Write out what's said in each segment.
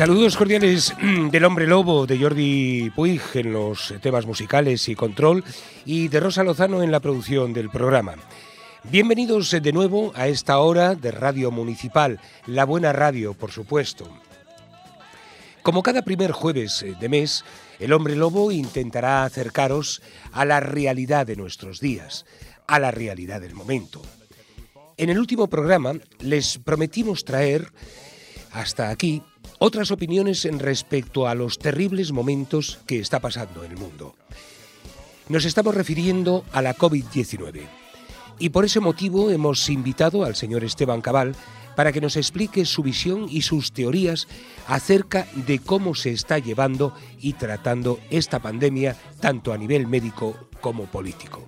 Saludos cordiales del hombre lobo de Jordi Puig en los temas musicales y control y de Rosa Lozano en la producción del programa. Bienvenidos de nuevo a esta hora de Radio Municipal, la buena radio, por supuesto. Como cada primer jueves de mes, el hombre lobo intentará acercaros a la realidad de nuestros días, a la realidad del momento. En el último programa les prometimos traer hasta aquí otras opiniones en respecto a los terribles momentos que está pasando el mundo. Nos estamos refiriendo a la COVID-19 y por ese motivo hemos invitado al señor Esteban Cabal para que nos explique su visión y sus teorías acerca de cómo se está llevando y tratando esta pandemia tanto a nivel médico como político.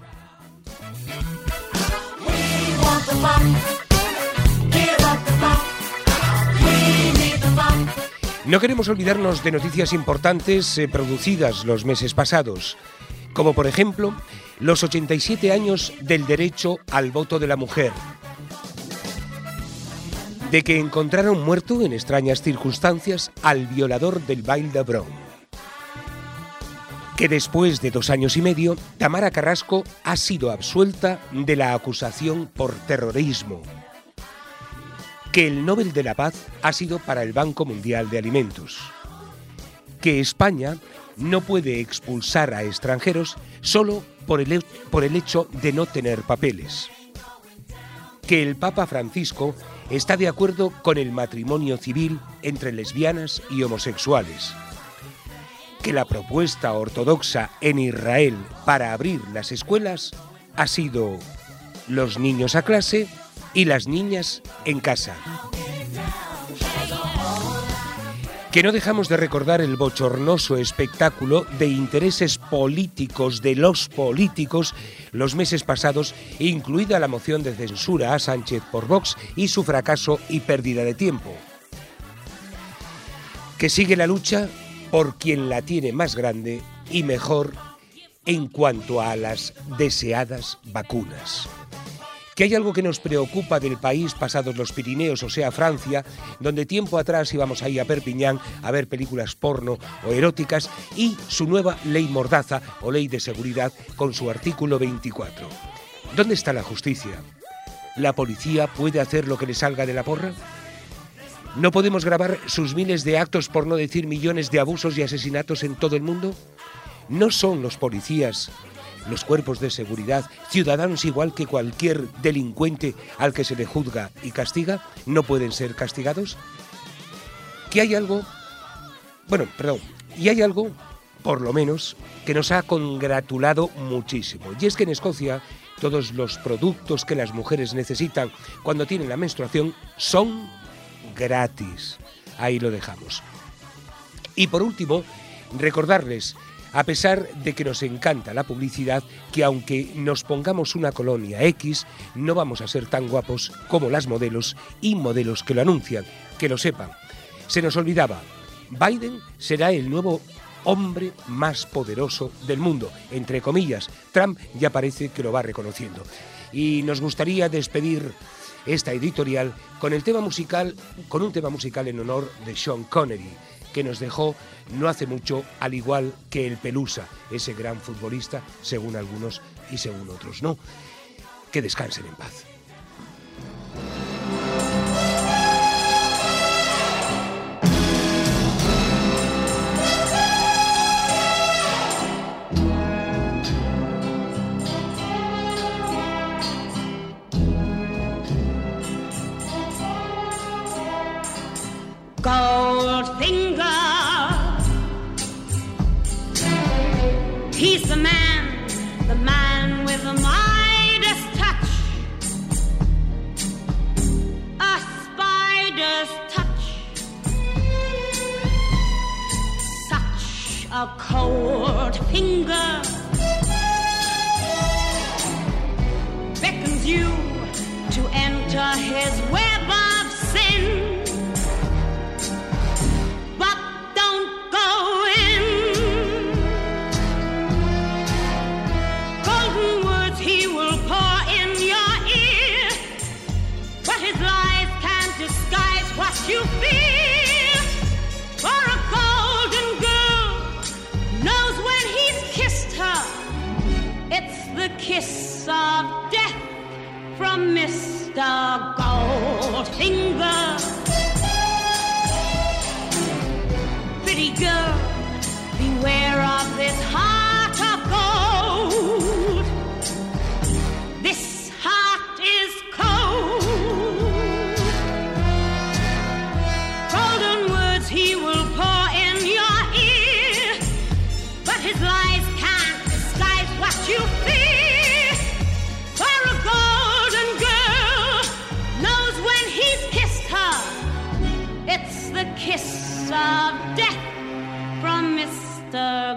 No queremos olvidarnos de noticias importantes eh, producidas los meses pasados, como por ejemplo los 87 años del derecho al voto de la mujer, de que encontraron muerto en extrañas circunstancias al violador del baile de Bron, que después de dos años y medio, Tamara Carrasco ha sido absuelta de la acusación por terrorismo que el Nobel de la Paz ha sido para el Banco Mundial de Alimentos, que España no puede expulsar a extranjeros solo por el, por el hecho de no tener papeles, que el Papa Francisco está de acuerdo con el matrimonio civil entre lesbianas y homosexuales, que la propuesta ortodoxa en Israel para abrir las escuelas ha sido los niños a clase y las niñas en casa. Que no dejamos de recordar el bochornoso espectáculo de intereses políticos de los políticos los meses pasados, incluida la moción de censura a Sánchez por Vox y su fracaso y pérdida de tiempo. Que sigue la lucha por quien la tiene más grande y mejor en cuanto a las deseadas vacunas que hay algo que nos preocupa del país pasados los Pirineos, o sea, Francia, donde tiempo atrás íbamos ahí a Perpiñán a ver películas porno o eróticas, y su nueva ley mordaza o ley de seguridad con su artículo 24. ¿Dónde está la justicia? ¿La policía puede hacer lo que le salga de la porra? ¿No podemos grabar sus miles de actos por no decir millones de abusos y asesinatos en todo el mundo? ¿No son los policías los cuerpos de seguridad, ciudadanos igual que cualquier delincuente al que se le juzga y castiga, no pueden ser castigados? Que hay algo, bueno, perdón, y hay algo, por lo menos, que nos ha congratulado muchísimo. Y es que en Escocia todos los productos que las mujeres necesitan cuando tienen la menstruación son gratis. Ahí lo dejamos. Y por último, recordarles a pesar de que nos encanta la publicidad, que aunque nos pongamos una colonia X, no vamos a ser tan guapos como las modelos y modelos que lo anuncian, que lo sepan. Se nos olvidaba, Biden será el nuevo hombre más poderoso del mundo, entre comillas. Trump ya parece que lo va reconociendo. Y nos gustaría despedir esta editorial con el tema musical, con un tema musical en honor de Sean Connery que nos dejó no hace mucho, al igual que el Pelusa, ese gran futbolista, según algunos y según otros no. Que descansen en paz. A Mr. Goldfinger. Pretty girl, of death from Mr.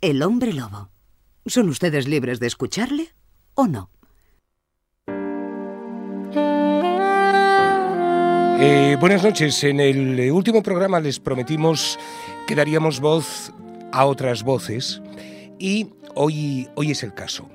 el hombre lobo. ¿Son ustedes libres de escucharle o no? Eh, buenas noches. En el último programa les prometimos que daríamos voz a otras voces y hoy, hoy es el caso.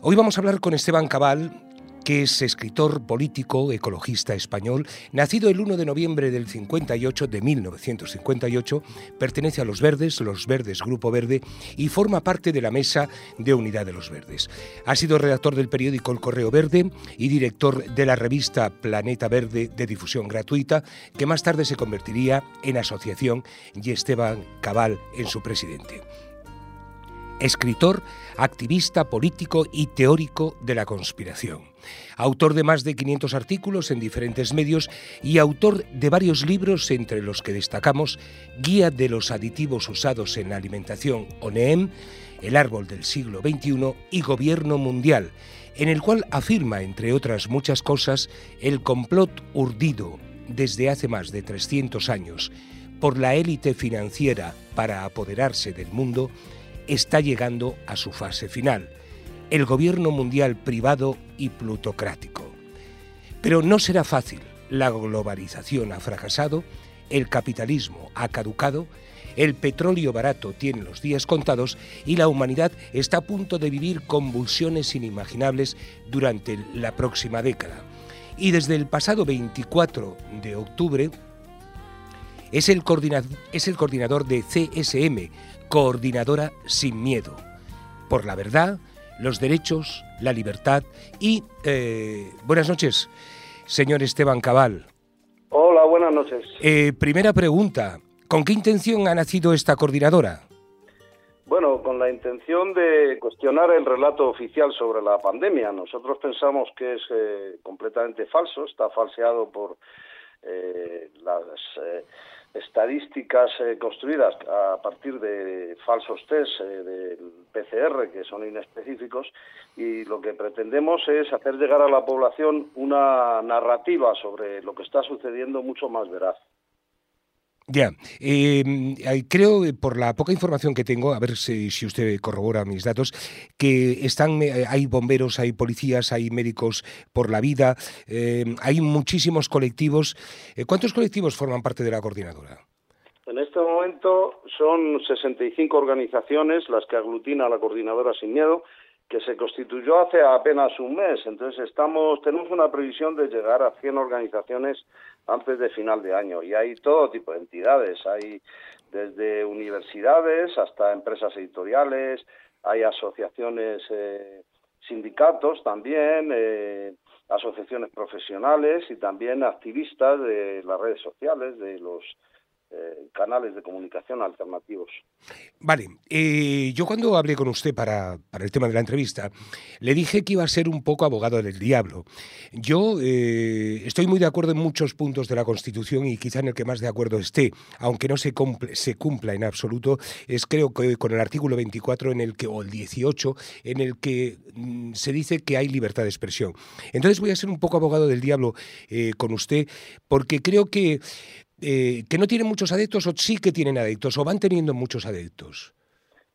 Hoy vamos a hablar con Esteban Cabal, es escritor político, ecologista español, nacido el 1 de noviembre del 58, de 1958, pertenece a Los Verdes, Los Verdes Grupo Verde, y forma parte de la Mesa de Unidad de los Verdes. Ha sido redactor del periódico El Correo Verde y director de la revista Planeta Verde de difusión gratuita, que más tarde se convertiría en asociación y Esteban Cabal en su presidente escritor, activista político y teórico de la conspiración. Autor de más de 500 artículos en diferentes medios y autor de varios libros entre los que destacamos Guía de los aditivos usados en la alimentación ONEM, El árbol del siglo XXI y Gobierno Mundial, en el cual afirma, entre otras muchas cosas, el complot urdido desde hace más de 300 años por la élite financiera para apoderarse del mundo está llegando a su fase final, el gobierno mundial privado y plutocrático. Pero no será fácil, la globalización ha fracasado, el capitalismo ha caducado, el petróleo barato tiene los días contados y la humanidad está a punto de vivir convulsiones inimaginables durante la próxima década. Y desde el pasado 24 de octubre es el, coordinador, de CSM, Coordinadora Sin Miedo, por la verdad, los derechos, la libertad y... Eh, buenas noches, señor Esteban Cabal. Hola, buenas noches. Eh, primera pregunta, ¿con qué intención ha nacido esta coordinadora? Bueno, con la intención de cuestionar el relato oficial sobre la pandemia. Nosotros pensamos que es eh, completamente falso, está falseado por eh, las estadísticas eh, construidas a partir de falsos test eh, del PCR que son inespecíficos y lo que pretendemos es hacer llegar a la población una narrativa sobre lo que está sucediendo mucho más veraz. Ya, eh, creo, por la poca información que tengo, a ver si, usted corrobora mis datos, que están, eh, hay bomberos, hay policías, hay médicos por la vida, eh, hay muchísimos colectivos. Eh, ¿Cuántos colectivos forman parte de la coordinadora? En este momento son 65 organizaciones las que aglutina la coordinadora Sin Miedo, que se constituyó hace apenas un mes. Entonces estamos tenemos una previsión de llegar a 100 organizaciones antes de final de año. Y hay todo tipo de entidades, hay desde universidades hasta empresas editoriales, hay asociaciones, eh, sindicatos también, eh, asociaciones profesionales y también activistas de las redes sociales, de los eh, canales de comunicación alternativos. Vale, eh, yo cuando hablé con usted para, para, el tema de la entrevista, le dije que iba a ser un poco abogado del diablo. Yo eh, estoy muy de acuerdo en muchos puntos de la Constitución y quizá en el que más de acuerdo esté, aunque no se, cumpla en absoluto, es creo que con el artículo 24 en el que, o el 18 en el que mm, se dice que hay libertad de expresión. Entonces voy a ser un poco abogado del diablo con usted porque creo que eh, que no tienen muchos adeptos o sí que tienen adeptos o van teniendo muchos adeptos?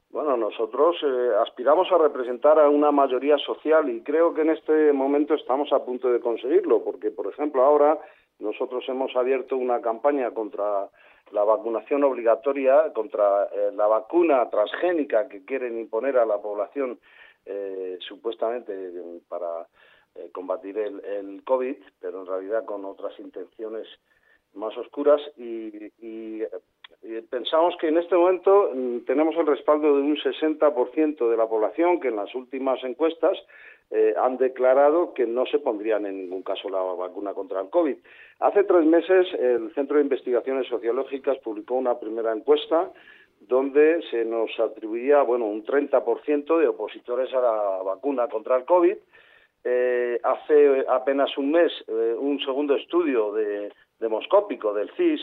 Bueno, nosotros eh, aspiramos a representar a una mayoría social y creo que en este momento estamos a punto de conseguirlo, porque, por ejemplo, ahora nosotros hemos abierto una campaña contra la vacunación obligatoria, contra eh, la vacuna transgénica que quieren imponer a la población eh, supuestamente para eh, combatir el, el COVID, pero en realidad con otras intenciones más oscuras y, y, pensamos que en este momento mm, tenemos el respaldo de un 60% de la población que en las últimas encuestas eh, han declarado que no se pondrían en ningún caso la vacuna contra el COVID. Hace tres meses el Centro de Investigaciones Sociológicas publicó una primera encuesta donde se nos atribuía bueno un 30% de opositores a la vacuna contra el COVID. Eh, hace apenas un mes eh, un segundo estudio de demoscópico del CIS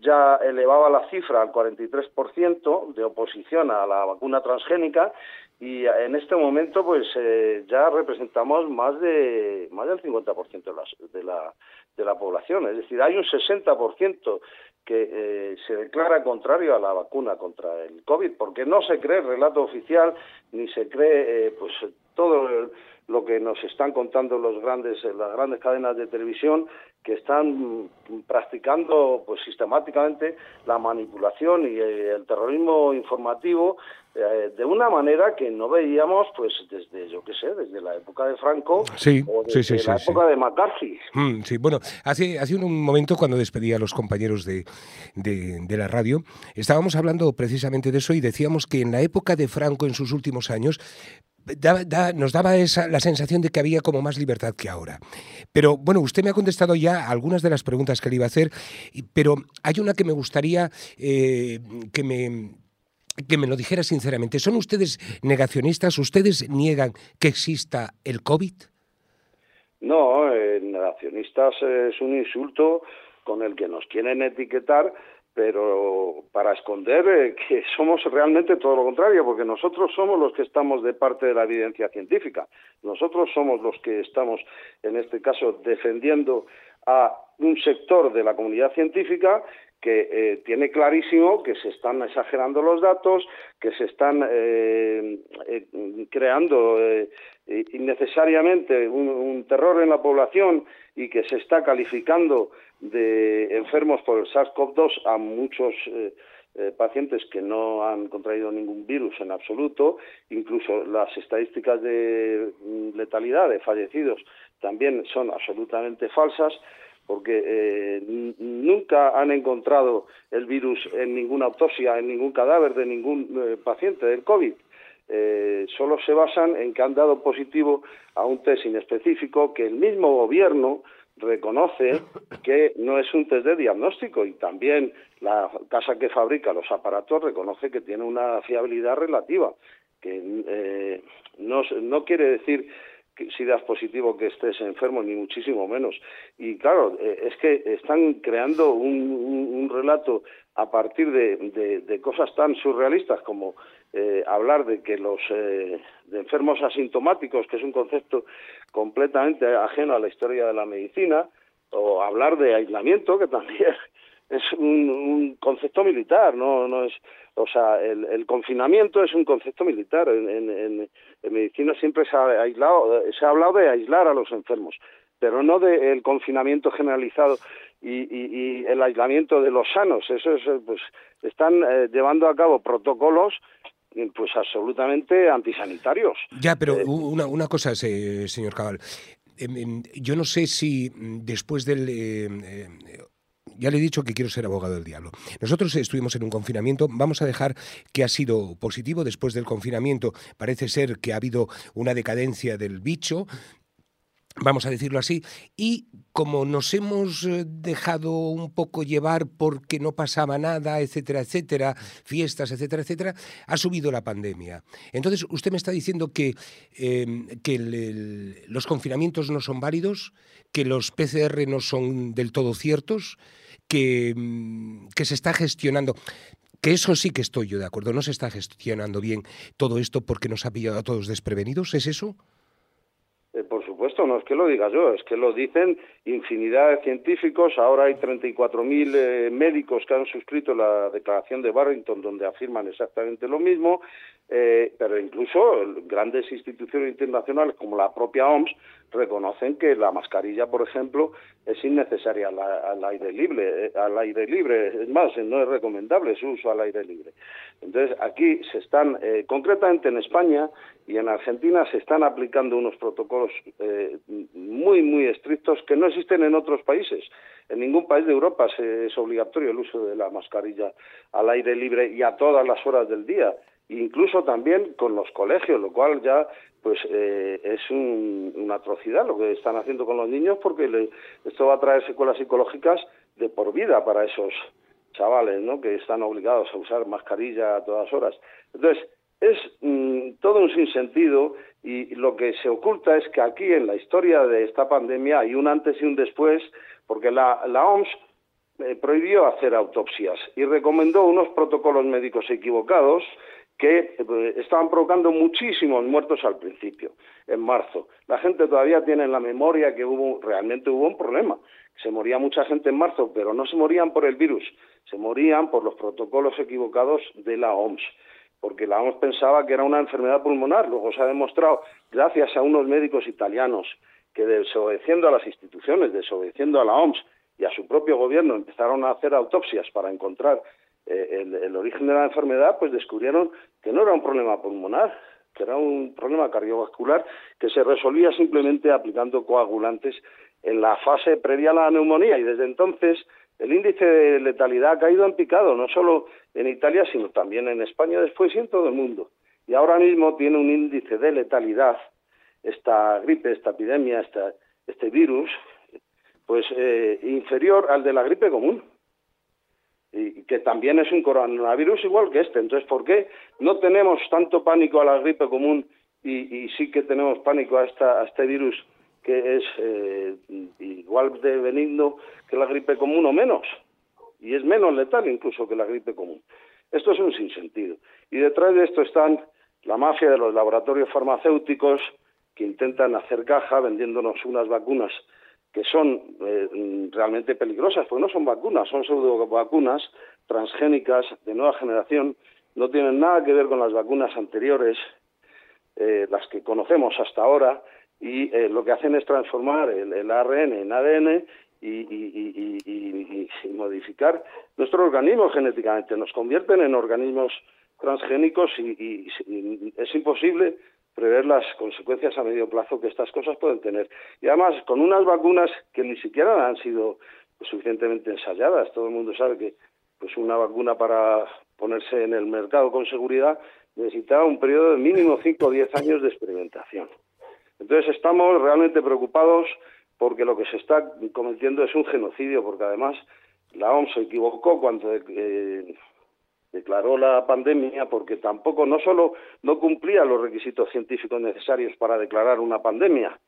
ya elevaba la cifra al 43% de oposición a la vacuna transgénica y en este momento pues eh, ya representamos más de más del 50% de, las, de la de la población, es decir, hay un 60% que eh, se declara contrario a la vacuna contra el COVID porque no se cree el relato oficial ni se cree eh, pues todo lo que nos están contando los grandes las grandes cadenas de televisión que están practicando pues sistemáticamente la manipulación y el terrorismo informativo eh, de una manera que no veíamos pues desde yo qué sé desde la época de Franco sí, o desde sí, sí, la época de McCarthy. Mm, sí bueno hace hace un momento cuando despedía a los compañeros de, de, de la radio estábamos hablando precisamente de eso y decíamos que en la época de Franco en sus últimos años Nos daba esa, la sensación de que había como más libertad que ahora. Pero bueno, usted me ha contestado ya algunas de las preguntas que le iba a hacer, pero hay una que me gustaría eh, que me que me lo dijera sinceramente. ¿Son ustedes negacionistas? ¿Ustedes niegan que exista el COVID? No, eh, negacionistas es un insulto con el que nos quieren etiquetar pero para esconder eh, que somos realmente todo lo contrario, porque nosotros somos los que estamos de parte de la evidencia científica. Nosotros somos los que estamos, en este caso, defendiendo a un sector de la comunidad científica que eh, tiene clarísimo que se están exagerando los datos, que se están eh, eh, creando eh, innecesariamente un, terror en la población y que se está calificando de enfermos por el SARS-CoV-2 a muchos eh, eh, pacientes que no han contraído ningún virus en absoluto, incluso las estadísticas de mm, letalidad de fallecidos también son absolutamente falsas porque eh, nunca han encontrado el virus en ninguna autopsia, en ningún cadáver de ningún eh, paciente del COVID. Eh, solo se basan en que han dado positivo a un test inespecífico que el mismo gobierno reconoce que no es un test de diagnóstico y también la casa que fabrica los aparatos reconoce que tiene una fiabilidad relativa, que eh, no, no quiere decir que si das positivo que estés enfermo, ni muchísimo menos. Y claro, eh, es que están creando un, relato a partir de, cosas tan surrealistas como eh, hablar de que los eh, de enfermos asintomáticos, que es un concepto completamente ajeno a la historia de la medicina, o hablar de aislamiento, que también es un, concepto militar, no, no es, o sea, el, confinamiento es un concepto militar. En, medicina siempre se ha aislado, se ha hablado de aislar a los enfermos, pero no del confinamiento generalizado y, el aislamiento de los sanos. Eso es, pues, están eh, llevando a cabo protocolos pues absolutamente antisanitarios. Ya, pero eh, una, una cosa, señor Cabal. Em, em, yo no sé si mm, después del eh, ya le he dicho que quiero ser abogado del diablo. Nosotros estuvimos en un confinamiento, vamos a dejar que ha sido positivo después del confinamiento. Parece ser que ha habido una decadencia del bicho, vamos a decirlo así, y como nos hemos eh, dejado un poco llevar porque no pasaba nada, etcétera, etcétera, fiestas, etcétera, etcétera, ha subido la pandemia. Entonces, usted me está diciendo que, em, que los confinamientos no son válidos, que los PCR no son del todo ciertos, que, mm, que se está gestionando. Que eso sí que estoy yo de acuerdo, no se está gestionando bien todo esto porque nos ha pillado a todos desprevenidos, ¿es eso? Supuesto, no es que lo diga yo, es que lo dicen infinidad de científicos. Ahora hay 34.000 eh, médicos que han suscrito la declaración de Barrington donde afirman exactamente lo mismo, eh, pero incluso grandes instituciones internacionales como la propia OMS reconocen que la mascarilla, por ejemplo, es innecesaria al, aire libre, al aire libre, es más, no es recomendable su uso al aire libre. Entonces, aquí se están, concretamente en España y en Argentina, se están aplicando unos protocolos eh, muy, muy estrictos que no existen en otros países. En ningún país de Europa es obligatorio el uso de la mascarilla al aire libre y a todas las horas del día, incluso también con los colegios, lo cual ya pues eh, es una atrocidad lo que están haciendo con los niños porque esto va a traer secuelas psicológicas de por vida para esos chavales, ¿no? Que están obligados a usar mascarilla a todas horas. Entonces, es mm, todo un sinsentido y lo que se oculta es que aquí en la historia de esta pandemia hay un antes y un después, porque la, OMS eh, prohibió hacer autopsias y recomendó unos protocolos médicos equivocados que eh, estaban provocando muchísimos muertos al principio, en marzo. La gente todavía tiene en la memoria que hubo realmente hubo un problema. Se moría mucha gente en marzo, pero no se morían por el virus, se morían por los protocolos equivocados de la OMS porque la OMS pensaba que era una enfermedad pulmonar. Luego se ha demostrado, gracias a unos médicos italianos que desobedeciendo a las instituciones, desobedeciendo a la OMS y a su propio gobierno, empezaron a hacer autopsias para encontrar eh, el, origen de la enfermedad, pues descubrieron que no era un problema pulmonar, que era un problema cardiovascular que se resolvía simplemente aplicando coagulantes en la fase previa a la neumonía. Y desde entonces el índice de letalidad ha caído en picado, no solo en Italia, sino también en España después y en todo el mundo. Y ahora mismo tiene un índice de letalidad, esta gripe, esta epidemia, esta, este virus, pues eh, inferior al de la gripe común. Y que también es un coronavirus igual que este. Entonces, ¿por qué no tenemos tanto pánico a la gripe común y, sí que tenemos pánico a, esta, este virus que es eh, igual de benigno que la gripe común o menos, y es menos letal incluso que la gripe común. Esto es un sinsentido. Y detrás de esto están la mafia de los laboratorios farmacéuticos que intentan hacer caja vendiéndonos unas vacunas que son eh, realmente peligrosas, porque no son vacunas, son pseudo vacunas transgénicas de nueva generación, no tienen nada que ver con las vacunas anteriores, eh, las que conocemos hasta ahora, y eh, lo que hacen es transformar el, ARN en ADN y, modificar nuestro organismo genéticamente. Nos convierten en organismos transgénicos y, es imposible prever las consecuencias a medio plazo que estas cosas pueden tener. Y además, con unas vacunas que ni siquiera han sido suficientemente ensayadas. Todo el mundo sabe que pues una vacuna para ponerse en el mercado con seguridad necesitaba un periodo de mínimo 5 o 10 años de experimentación. Entonces estamos realmente preocupados porque lo que se está cometiendo es un genocidio, porque además la OMS se equivocó cuando eh, declaró la pandemia, porque tampoco, no solo no cumplía los requisitos científicos necesarios para declarar una pandemia,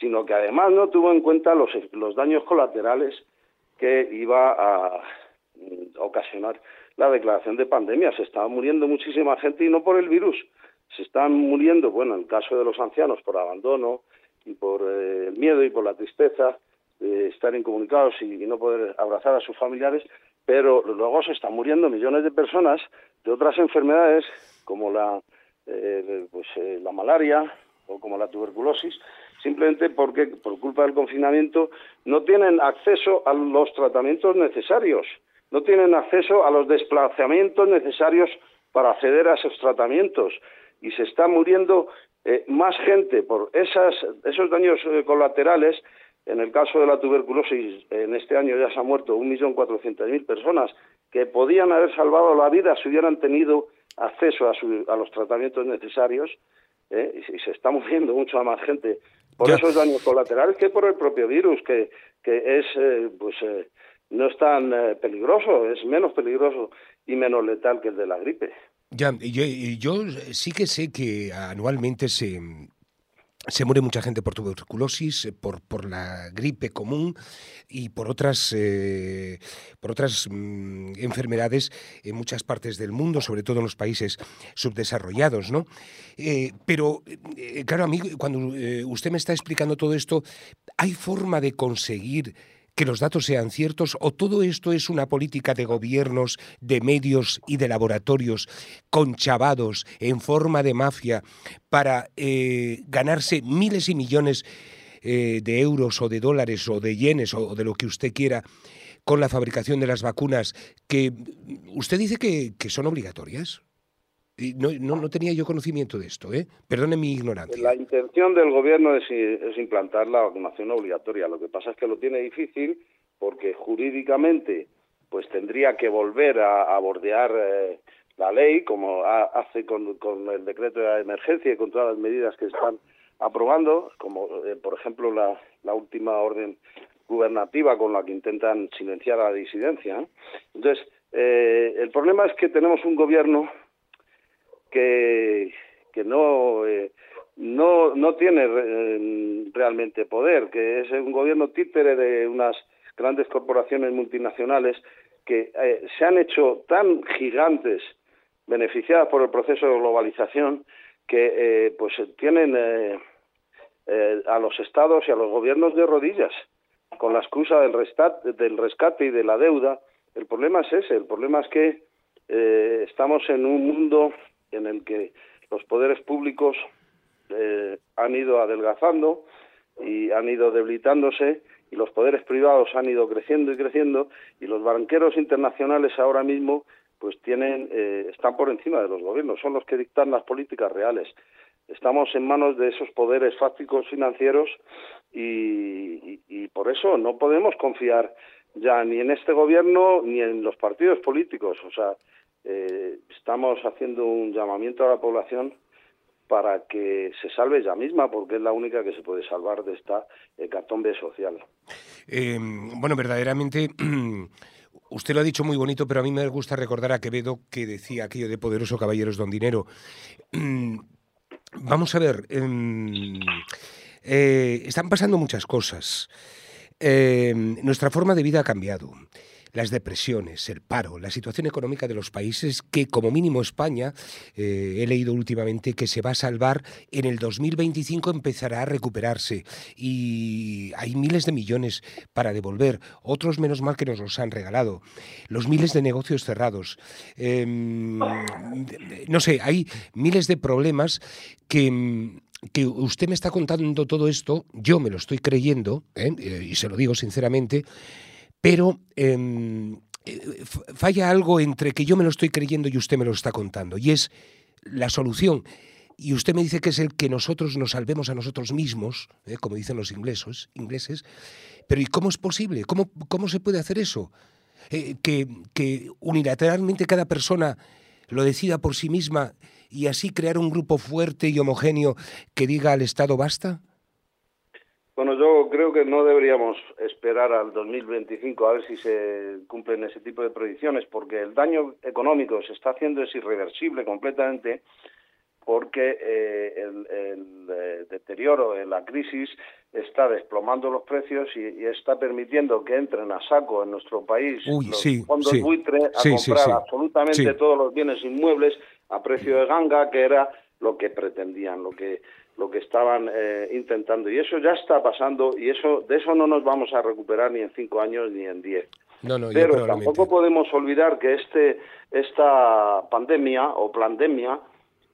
sino que además no tuvo en cuenta los, los daños colaterales que iba a mm, ocasionar la declaración de pandemia. Se estaba muriendo muchísima gente y no por el virus, se están muriendo, bueno, en el caso de los ancianos, por abandono y por eh, el miedo y por la tristeza de estar incomunicados y, no poder abrazar a sus familiares, pero luego se están muriendo millones de personas de otras enfermedades como la, eh, pues, eh, la malaria o como la tuberculosis, simplemente porque por culpa del confinamiento no tienen acceso a los tratamientos necesarios, no tienen acceso a los desplazamientos necesarios para acceder a esos tratamientos y se está muriendo eh, más gente por esas, esos daños eh, colaterales. En el caso de la tuberculosis, en este año ya se han muerto 1.400.000 personas que podían haber salvado la vida si hubieran tenido acceso a, su- a los tratamientos necesarios ¿eh? y, y se está muriendo mucha más gente por Ya. esos daños colaterales que por el propio virus, que, que es, eh, pues, eh, no es tan eh, peligroso, es menos peligroso y menos letal que el de la gripe. Ya, yo, yo sí que sé que anualmente se, se muere mucha gente por tuberculosis, eh, por, por la gripe común y por otras, eh, por otras mm, enfermedades en muchas partes del mundo, sobre todo en los países subdesarrollados, ¿no? Eh, pero, claro, a mí, cuando usted me está explicando todo esto, ¿hay forma de conseguir que los datos sean ciertos o todo esto es una política de gobiernos, de medios y de laboratorios conchavados en forma de mafia para eh, ganarse miles y millones eh, de euros o de dólares o de yenes o, de lo que usted quiera con la fabricación de las vacunas que mm, usted dice que son obligatorias? No, tenía yo conocimiento de esto, ¿eh? Perdone mi ignorancia. La intención del gobierno es, implantar la vacunación obligatoria. Lo que pasa es que lo tiene difícil porque jurídicamente pues tendría que volver a, a bordear eh, la ley como ha- hace con, el decreto de emergencia y con todas las medidas que están aprobando, como eh, por ejemplo la, última orden gubernativa con la que intentan silenciar a la disidencia. ¿no? Entonces, eh, el problema es que tenemos un gobierno que, que no, eh, no, no tiene eh, realmente poder, que es un gobierno títere de unas grandes corporaciones multinacionales que eh, se han hecho tan gigantes, beneficiadas por el proceso de globalización, que eh, pues tienen a los estados y a los gobiernos de rodillas con la excusa del rescate, del rescate y de la deuda. El problema es ese, el problema es que estamos en un mundo en el que los poderes públicos eh, han ido adelgazando y han ido debilitándose y los poderes privados han ido creciendo y creciendo y los banqueros internacionales ahora mismo pues tienen eh, están por encima de los gobiernos son los que dictan las políticas reales. Estamos en manos de esos poderes fácticos financieros y, y- por eso no podemos confiar ya ni en este gobierno ni en los partidos políticos. O sea eh, estamos haciendo un llamamiento a la población para que se salve ella misma, porque es la única que se puede salvar de esta hecatombe social. Eh, bueno, verdaderamente, usted lo ha dicho muy bonito, pero a mí me gusta recordar a Quevedo que decía aquello de poderoso caballeros don dinero. Vamos a ver, em, eh, están pasando muchas cosas. Eh, nuestra forma de vida ha cambiado. Las depresiones, el paro, la situación económica de los países que, como mínimo España, eh, he leído últimamente que se va a salvar, en el 2025 empezará a recuperarse y hay miles de millones para devolver, otros menos mal que nos los han regalado, los miles de negocios cerrados. Eh, no sé, hay miles de problemas que que usted me está contando todo esto, yo me lo estoy creyendo. Eh, y se lo digo sinceramente, pero em, eh, falla algo entre que yo me lo estoy creyendo y usted me lo está contando, y es la solución. Y usted me dice que es el que nosotros nos salvemos a nosotros mismos, ¿eh? como dicen los ingleses, ingleses, pero ¿y cómo es posible? ¿Cómo, cómo se puede hacer eso? Eh, que, que unilateralmente cada persona lo decida por sí misma y así crear un grupo fuerte y homogéneo que diga al Estado basta? Bueno, yo creo que no deberíamos esperar al 2025 a ver si se cumplen ese tipo de predicciones, porque el daño económico se está haciendo es irreversible completamente, porque eh, el, el, eh, deterioro, eh, la crisis está desplomando los precios y, y está permitiendo que entren a saco en nuestro país Uy, los sí, fondos sí. buitre a Sí, comprar absolutamente todos los bienes inmuebles a precio de ganga, que era lo que pretendían, lo que lo que estaban eh, intentando y eso ya está pasando y eso de eso no nos vamos a recuperar ni en cinco años ni en diez No, no, Pero tampoco podemos olvidar que este esta pandemia o pandemia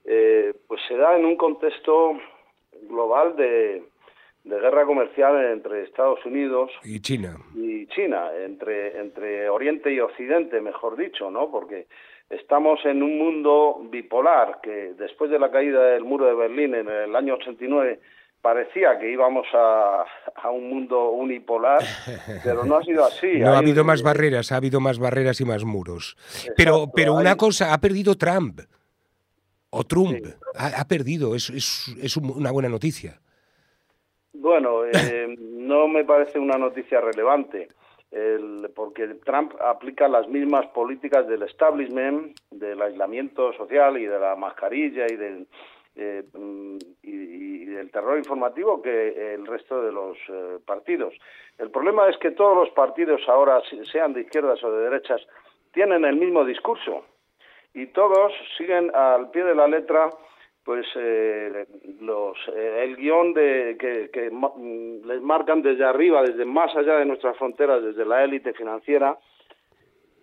eh, pues se da en un contexto global de, de guerra comercial entre Estados Unidos Y China. y China, entre, entre Oriente y Occidente, mejor dicho, ¿no? Porque estamos en un mundo bipolar que después de la caída del muro de Berlín en el año 89 parecía que íbamos a, a un mundo unipolar, pero no ha sido así. No ha habido más barreras, ha habido más barreras y más muros. Pero, Exacto, pero una hay- cosa, ha perdido Trump. O Trump. Ha, ha perdido, es, es, es un- una buena noticia. Bueno, eh, no me parece una noticia relevante, el- porque Trump aplica las mismas políticas del establishment, del aislamiento social y de la mascarilla y del, eh, mm, y, del terror informativo que el resto de los eh, partidos. El problema es que todos los partidos ahora, sean de izquierdas o de derechas, tienen el mismo discurso y todos siguen al pie de la letra pues eh, los eh, el guion de que, que mm, les marcan desde arriba desde más allá de nuestras fronteras desde la élite financiera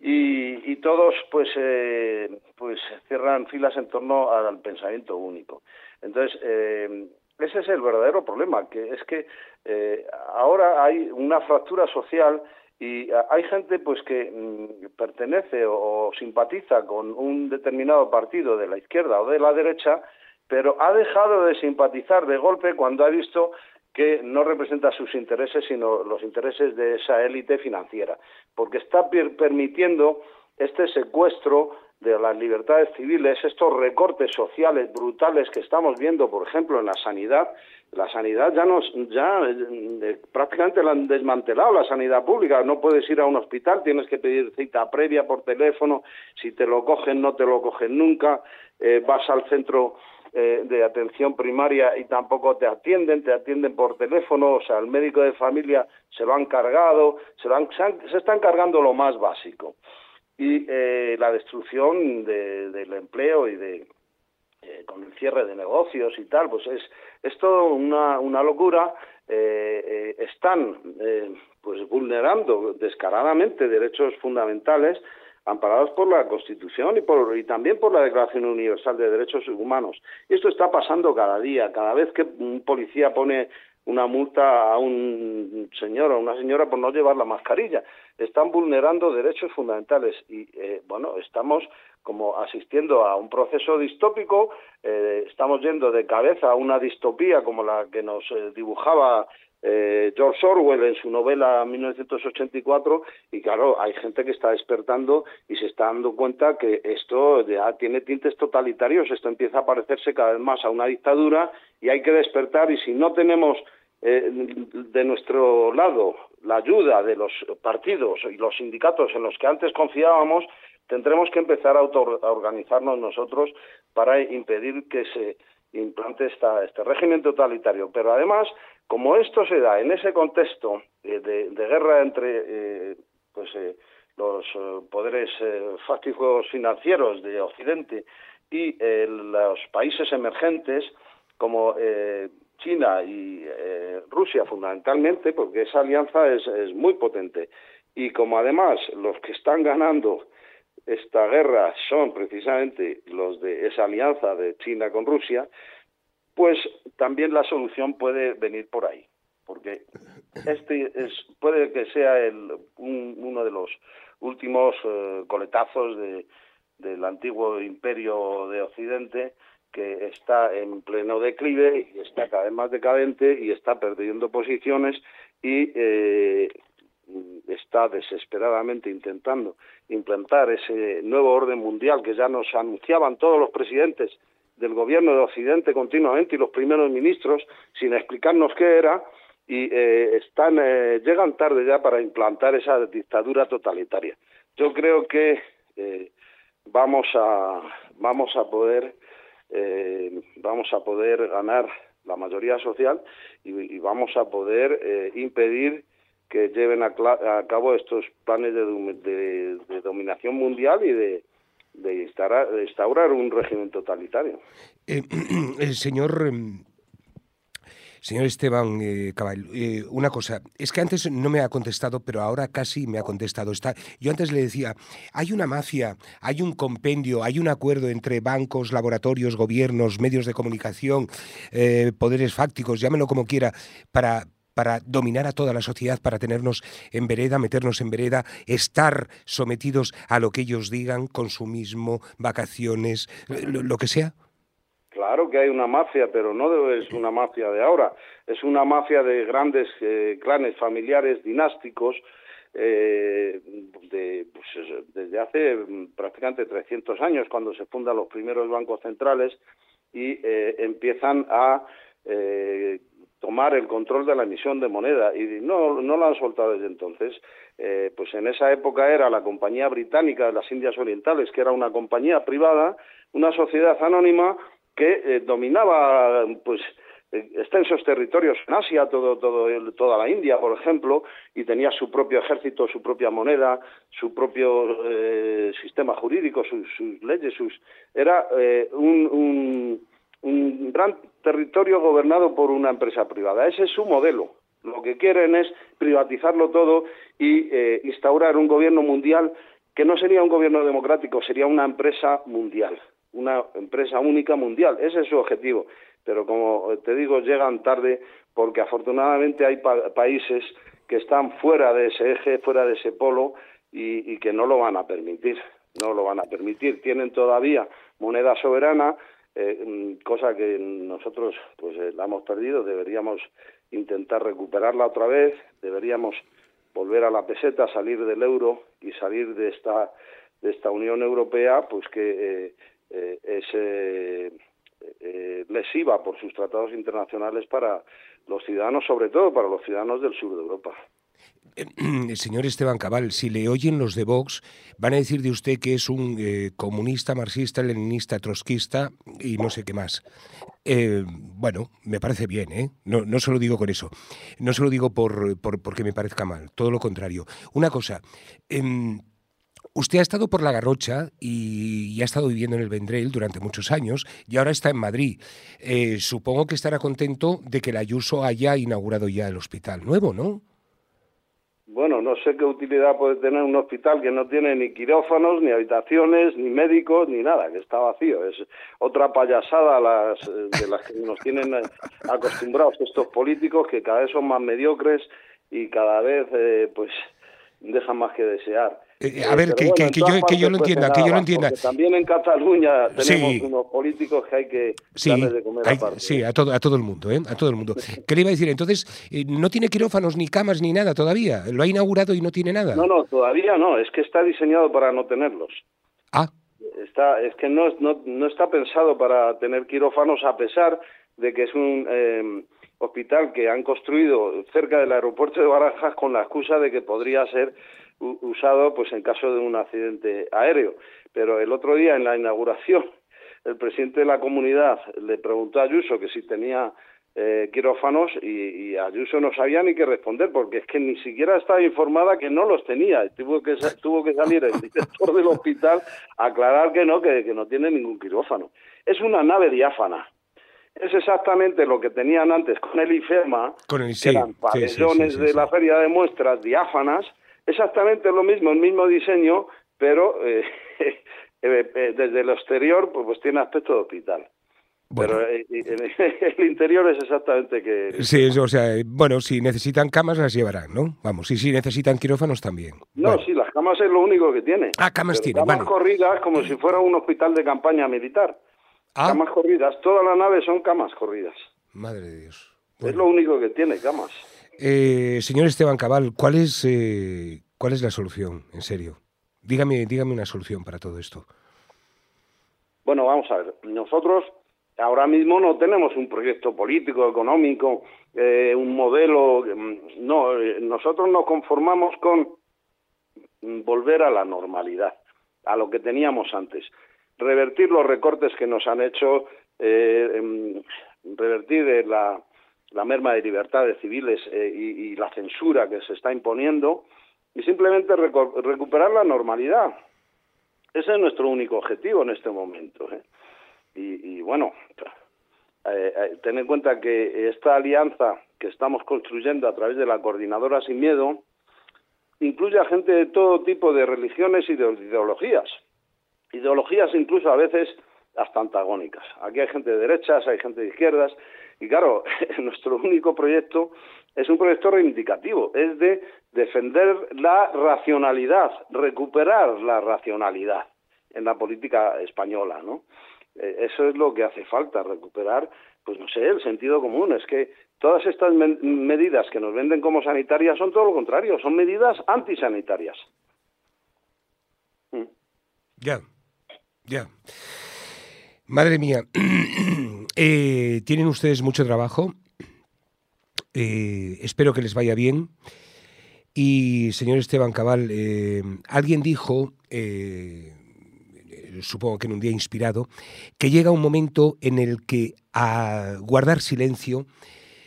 y, y todos pues eh, pues cierran filas en torno al pensamiento único. Entonces eh, ese es el verdadero problema que es que eh, ahora hay una fractura social y a- hay gente pues que mm, pertenece o simpatiza con un determinado partido de la izquierda o de la derecha pero ha dejado de simpatizar de golpe cuando ha visto que no representa sus intereses, sino los intereses de esa élite financiera, porque está per- permitiendo este secuestro de las libertades civiles, estos recortes sociales brutales que estamos viendo, por ejemplo, en la sanidad. La sanidad ya nos, ya eh, prácticamente la han desmantelado la sanidad pública. No puedes ir a un hospital, tienes que pedir cita previa por teléfono. Si te lo cogen, no te lo cogen nunca. Eh, vas al centro eh, de atención primaria y tampoco te atienden, te atienden por teléfono, o sea, el médico de familia se lo han cargado, se, lo han- se, han- se están cargando lo más básico. Y eh, la destrucción de- del empleo y de, eh, con el cierre de negocios y tal, pues es, es todo una, una locura. Eh, eh, están eh, pues vulnerando descaradamente derechos fundamentales amparados por la Constitución y, por, y también por la Declaración Universal de Derechos Humanos. Y esto está pasando cada día. Cada vez que un policía pone una multa a un señor o una señora por no llevar la mascarilla, están vulnerando derechos fundamentales. Y, eh, bueno, estamos como asistiendo a un proceso distópico, eh, estamos yendo de cabeza a una distopía como la que nos eh, dibujaba eh, George Orwell en su novela 1984 y claro, hay gente que está despertando y se está dando cuenta que esto ya tiene tintes totalitarios, esto empieza a parecerse cada vez más a una dictadura y hay que despertar y si no tenemos eh, de nuestro lado la ayuda de los partidos y los sindicatos en los que antes confiábamos, tendremos que empezar a, auto- a organizarnos nosotros para impedir que se implante esta, este régimen totalitario. Pero además, como esto se da en ese contexto de, de guerra entre eh, pues, eh, los eh, poderes fácticos financieros de Occidente y los países emergentes como China y Rusia fundamentalmente, porque esa alianza es, es muy potente. Y como además los que están ganando esta guerra son precisamente los de esa alianza de China con Rusia, pues también la solución puede venir por ahí, porque este es, puede que sea el, un- uno de los últimos eh, coletazos de, del antiguo imperio de Occidente que está en pleno declive y está cada vez más decadente y está perdiendo posiciones y eh, está desesperadamente intentando implantar ese nuevo orden mundial que ya nos anunciaban todos los presidentes del gobierno de Occidente continuamente y los primeros ministros sin explicarnos qué era y eh, están eh, llegan tarde ya para implantar esa dictadura totalitaria. Yo creo que eh, vamos a vamos a poder eh, vamos a poder ganar la mayoría social y, vamos a poder impedir que lleven a, cabo estos planes de, dom- de- de dominación mundial y de, instaurar, un régimen totalitario. Eh, el señor em, Señor Esteban eh, Cabal, eh, una cosa, es que antes no me ha contestado, pero ahora casi me ha contestado. Yo antes le decía, hay una mafia, hay un compendio, hay un acuerdo entre bancos, laboratorios, gobiernos, medios de comunicación, eh, poderes fácticos, llámenlo como quiera, para, para dominar a toda la sociedad, para tenernos en vereda, meternos en vereda, estar sometidos a lo que ellos digan, consumismo, vacaciones, lo, que sea. Claro que hay una mafia, pero no es una mafia de ahora, es una mafia de grandes eh, clanes familiares dinásticos eh, de, pues, desde hace mm, prácticamente 300 años, cuando se fundan los primeros bancos centrales y eh, empiezan a eh, tomar el control de la emisión de moneda y no, no lo han soltado desde entonces. Eh, pues en esa época era la Compañía Británica de las Indias Orientales, que era una compañía privada, una sociedad anónima que eh, dominaba pues eh, extensos territorios en Asia, todo, todo, toda la India, por ejemplo, y tenía su propio ejército, su propia moneda, su propio eh, sistema jurídico, sus, sus, leyes, sus era eh, un, un, un gran territorio gobernado por una empresa privada. Ese es su modelo. Lo que quieren es privatizarlo todo y eh, instaurar un gobierno mundial que no sería un gobierno democrático, sería una empresa mundial una empresa única mundial. Ese es su objetivo. Pero como te digo, llegan tarde porque afortunadamente hay pa países que están fuera de ese eje, fuera de ese polo y, y, que no lo van a permitir. No lo van a permitir. Tienen todavía moneda soberana, eh, cosa que nosotros pues eh, la hemos perdido. Deberíamos intentar recuperarla otra vez. Deberíamos volver a la peseta, salir del euro y salir de esta de esta Unión Europea, pues que eh, eh, es eh, lesiva por sus tratados internacionales para los ciudadanos, sobre todo para los ciudadanos del sur de Europa. Señor Esteban Cabal, si le oyen los de Vox, van a decir de usted que es un eh, comunista, marxista, leninista, trotskista y no sé qué más. Eh, bueno, me parece bien, ¿eh? No, no se lo digo con eso. No se lo digo por, por, porque me parezca mal, todo lo contrario. Una cosa, eh, Usted ha estado por la Garrocha y, y, ha estado viviendo en el Vendrell durante muchos años y ahora está en Madrid. Eh, supongo que estará contento de que la Ayuso haya inaugurado ya el hospital nuevo, ¿no? Bueno, no sé qué utilidad puede tener un hospital que no tiene ni quirófanos, ni habitaciones, ni médicos, ni nada, que está vacío. Es otra payasada las, de las que nos tienen acostumbrados estos políticos que cada vez son más mediocres y cada vez eh, pues dejan más que desear. Eh, a ver, que, bueno, que, que, yo, que, yo, lo entienda, que yo lo entienda. También en Cataluña tenemos sí. unos políticos que hay que sí, darles de comer hay, aparte. Sí, a todo, a todo el mundo, ¿eh? A todo el mundo. ¿Qué le iba a decir? Entonces, eh, ¿no tiene quirófanos, ni camas, ni nada todavía? ¿Lo ha inaugurado y no tiene nada? No, no, todavía no. Es que está diseñado para no tenerlos. Ah. Está, es que no, no, no está pensado para tener quirófanos a pesar de que es un... Eh, hospital que han construido cerca del aeropuerto de Barajas con la excusa de que podría ser usado pues en caso de un accidente aéreo. Pero el otro día en la inauguración el presidente de la comunidad le preguntó a Ayuso que si tenía eh, quirófanos y, y, Ayuso no sabía ni qué responder porque es que ni siquiera estaba informada que no los tenía. Tuvo que, tuvo que salir el director del hospital a aclarar que no, que, que no tiene ningún quirófano. Es una nave diáfana es exactamente lo que tenían antes con el IFEMA, con el, sí, que eran pabellones sí, sí, de la feria de muestras diáfanas, exactamente lo mismo, el mismo diseño, pero eh, eh, eh, desde el exterior pues, pues, tiene aspecto de hospital. Bueno. Pero el interior es exactamente que... Sí, o sea, bueno, si necesitan camas las llevarán, ¿no? Vamos, y si necesitan quirófanos también. No, bueno. sí, las camas es lo único que tiene. Ah, camas tiene, camas vale. corridas como si fuera un hospital de campaña militar. Ah. Camas corridas, toda la nave son camas corridas. Madre de Dios. Bueno. Es lo único que tiene, camas. Eh, señor Esteban Cabal, ¿cuál es, eh, ¿cuál es la solución, en serio? Dígame, dígame una solución para todo esto. Bueno, vamos a ver. Nosotros ahora mismo no tenemos un proyecto político, económico, eh, un modelo. No, nosotros nos conformamos con volver a la normalidad, a lo que teníamos antes revertir los recortes que nos han hecho, eh, revertir la, la, merma de libertades civiles eh, y, la censura que se está imponiendo y simplemente recu recuperar la normalidad. Ese es nuestro único objetivo en este momento. ¿eh? Y, y, bueno, eh, eh, ten en cuenta que esta alianza que estamos construyendo a través de la coordinadora Sin Miedo incluye a gente de todo tipo de religiones y de ideologías. Ideologías incluso a veces hasta antagónicas. Aquí hay gente de derechas, hay gente de izquierdas, y claro, nuestro único proyecto es un proyecto reivindicativo, es de defender la racionalidad, recuperar la racionalidad en la política española, ¿no? Eh, eso es lo que hace falta, recuperar, pues no sé, el sentido común. Es que todas estas medidas que nos venden como sanitarias son todo lo contrario, son medidas antisanitarias. Ya, ya. Madre mía, eh, tienen ustedes mucho trabajo. Eh, espero que les vaya bien. Y, señor Esteban Cabal, alguien dijo, supongo que en un día inspirado, que llega un momento en el que a guardar silencio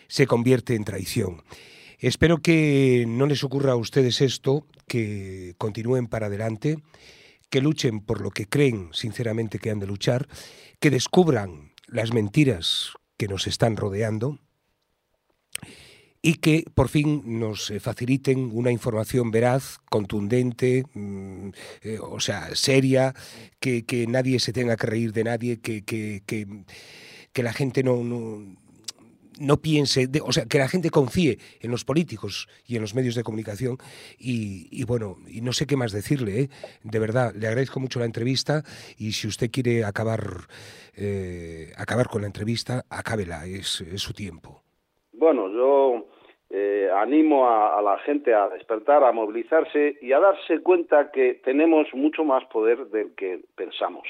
se convierte en traición. Espero que no les ocurra a ustedes esto, que continúen para adelante, que luchen por lo que creen sinceramente que han de luchar, que descubran las mentiras que nos están rodeando y que por fin nos eh, faciliten una información veraz, contundente, mm, eh, o sea, seria, que, nadie se tenga que reír de nadie, que, que, que la gente no, piense, o sea, que la gente confíe en los políticos y en los medios de comunicación. Y, bueno, y no sé qué más decirle, ¿eh? de verdad, le agradezco mucho la entrevista y si usted quiere acabar, acabar con la entrevista, acábela, es, es su tiempo. Bueno, yo eh, animo a, la gente a despertar, a movilizarse y a darse cuenta que tenemos mucho más poder del que pensamos.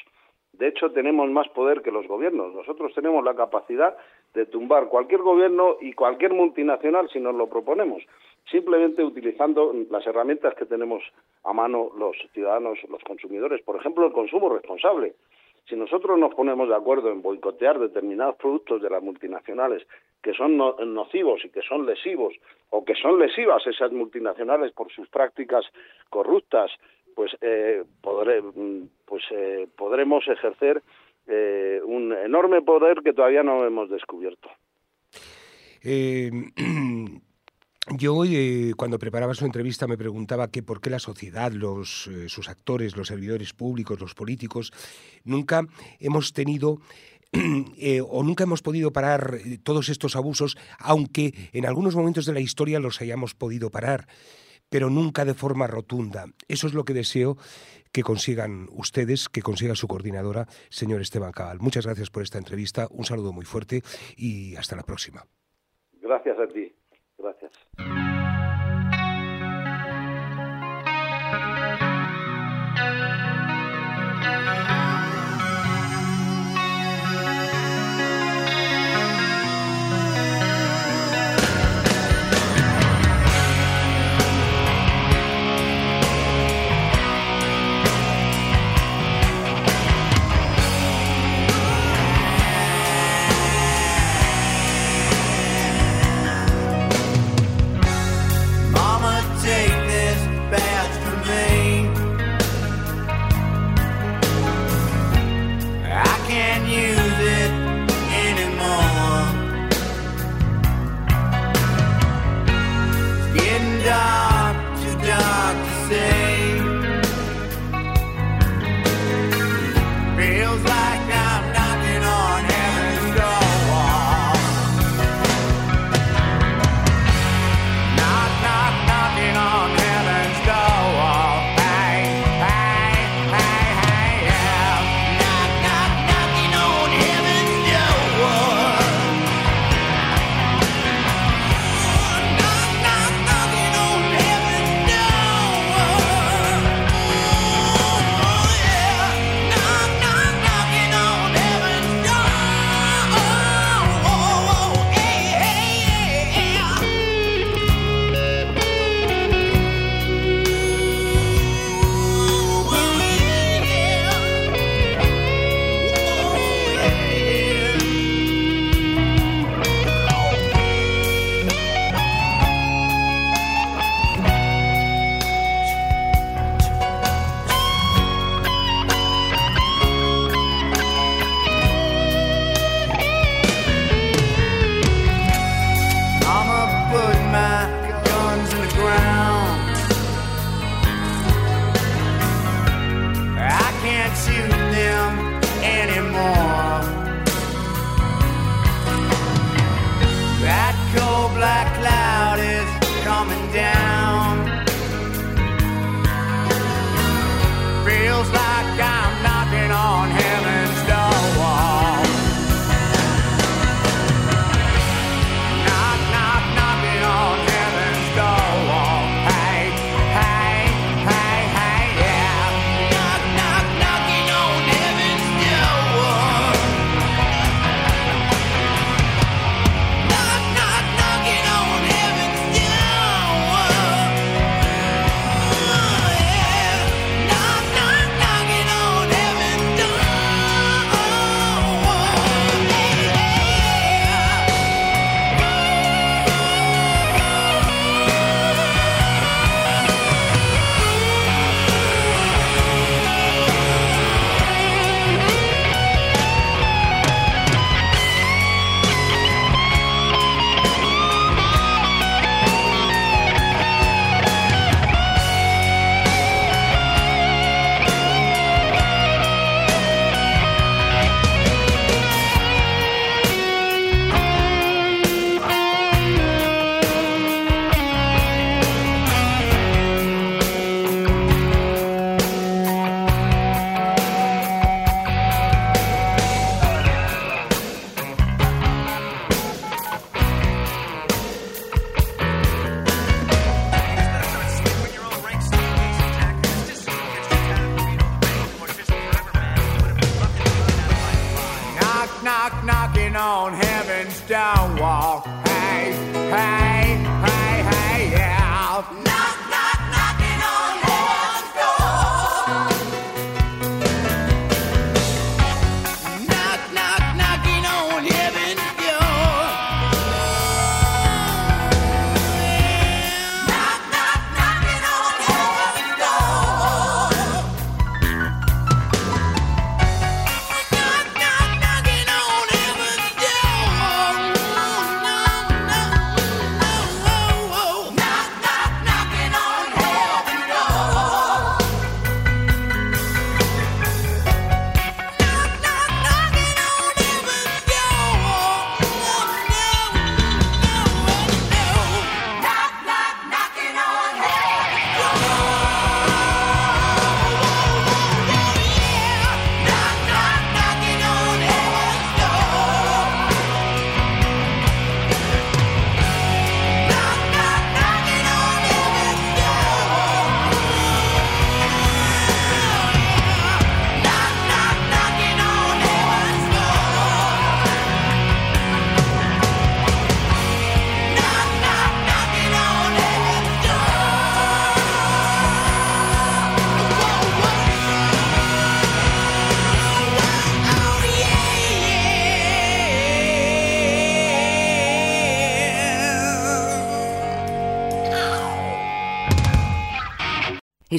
De hecho, tenemos más poder que los gobiernos. Nosotros tenemos la capacidad de tumbar cualquier gobierno y cualquier multinacional si nos lo proponemos, simplemente utilizando las herramientas que tenemos a mano los ciudadanos, los consumidores. Por ejemplo, el consumo responsable. Si nosotros nos ponemos de acuerdo en boicotear determinados productos de las multinacionales que son nocivos y que son lesivos, o que son lesivas esas multinacionales por sus prácticas corruptas, pues, eh, pues eh, podremos ejercer eh, un enorme poder que todavía no hemos descubierto. Yo hoy, eh, cuando preparaba su entrevista, me preguntaba que por qué la sociedad, los, eh, sus actores, los servidores públicos, los políticos, nunca hemos tenido eh, o nunca hemos podido parar todos estos abusos, aunque en algunos momentos de la historia los hayamos podido parar, pero nunca de forma rotunda. Eso es lo que deseo que consigan ustedes, que consiga su coordinadora, señor Esteban Cabal. Muchas gracias por esta entrevista, un saludo muy fuerte y hasta la próxima. Gracias a ti. Gracias.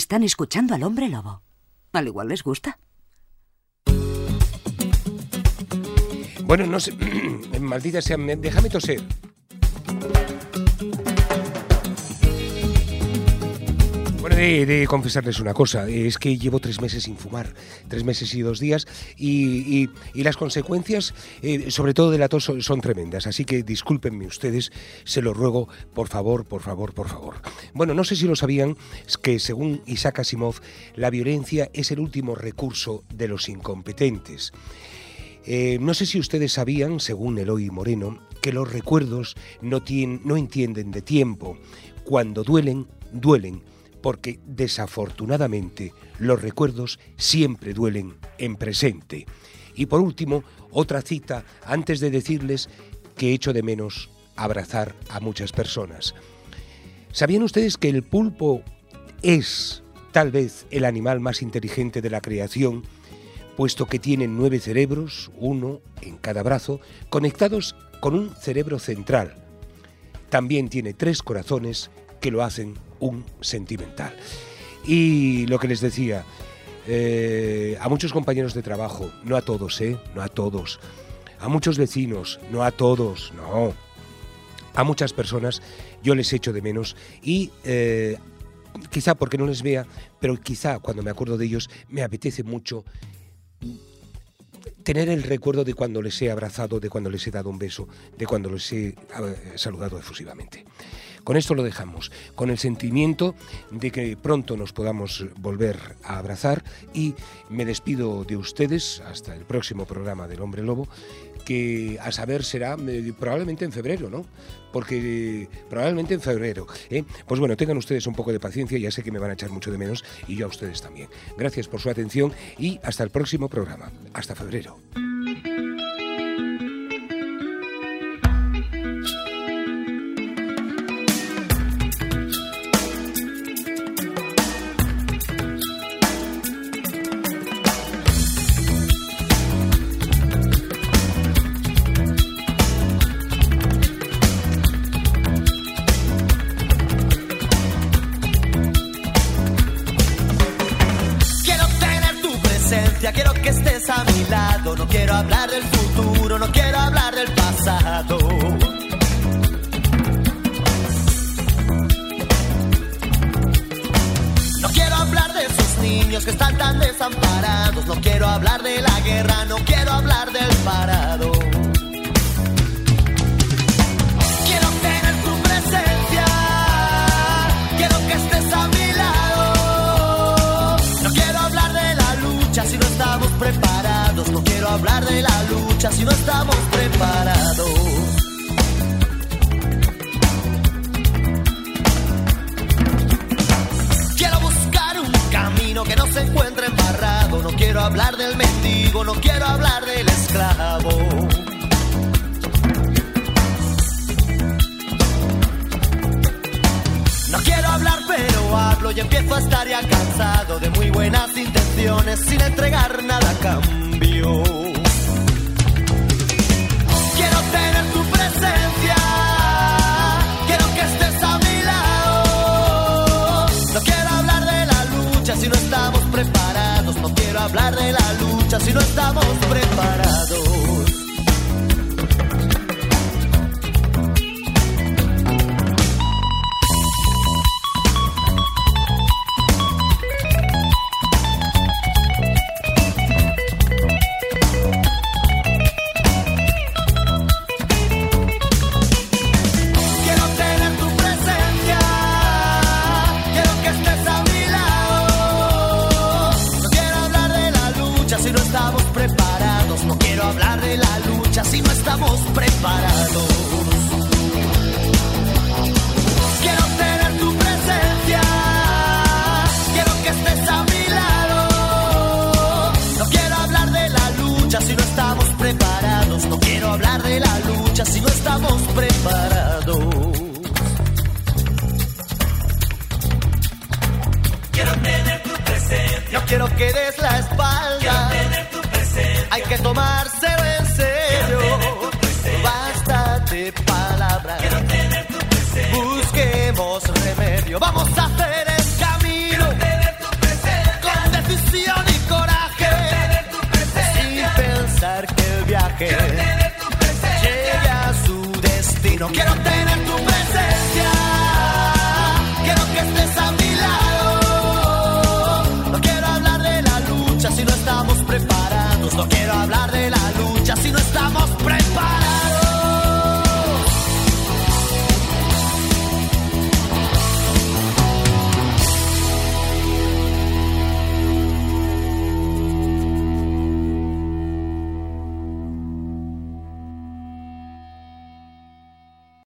Están escuchando al hombre lobo. Al igual les gusta. Bueno, no sé. Maldita sea, me- déjame toser. He de confesarles una cosa, es que llevo tres meses sin fumar, tres meses y dos días, y, las consecuencias, eh, sobre todo de la tos, son, tremendas, así que discúlpenme ustedes, se lo ruego, por favor, por favor, por favor. Bueno, no sé si lo sabían, que según Isaac Asimov, la violencia es el último recurso de los incompetentes. Eh, no sé si ustedes sabían, según Eloy Moreno, que los recuerdos no, no entienden de tiempo. Cuando duelen, duelen, porque desafortunadamente los recuerdos siempre duelen en presente. Y por último, otra cita antes de decirles que echo de menos abrazar a muchas personas. ¿Sabían ustedes que el pulpo es tal vez el animal más inteligente de la creación? puesto que tienen nueve cerebros, uno en cada brazo, conectados con un cerebro central. También tiene tres corazones que lo hacen un sentimental. Y lo que les decía, eh, a muchos compañeros de trabajo, no a todos, ¿eh? No a todos. A muchos vecinos, no a todos, no. A muchas personas yo les echo de menos y eh, quizá porque no les vea, pero quizá cuando me acuerdo de ellos me apetece mucho tener el recuerdo de cuando les he abrazado, de cuando les he dado un beso, de cuando les he eh, saludado efusivamente. Con esto lo dejamos, con el sentimiento de que pronto nos podamos volver a abrazar y me despido de ustedes hasta el próximo programa del Hombre Lobo, que a saber será eh, probablemente en febrero, ¿no? Porque eh, probablemente en febrero. ¿eh? Pues bueno, tengan ustedes un poco de paciencia, ya sé que me van a echar mucho de menos y yo a ustedes también. Gracias por su atención y hasta el próximo programa. Hasta febrero. No quiero hablar de la guerra, no quiero hablar del parado. Quiero tener tu presencia, quiero que estés a mi lado. No quiero hablar de la lucha si no estamos preparados. No quiero hablar de la lucha si no estamos preparados. Quiero buscar un camino que no se encuentre no quiero hablar del mendigo, no quiero hablar del esclavo. No quiero hablar, pero hablo y empiezo a estar ya cansado de muy buenas intenciones sin entregar nada a cambio. hablar de la lucha si no estamos preparados.